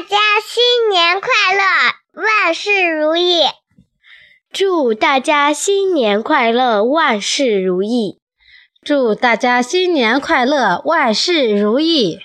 大家新年快乐，万事如意。祝大家新年快乐，万事如意。祝大家新年快乐，万事如意。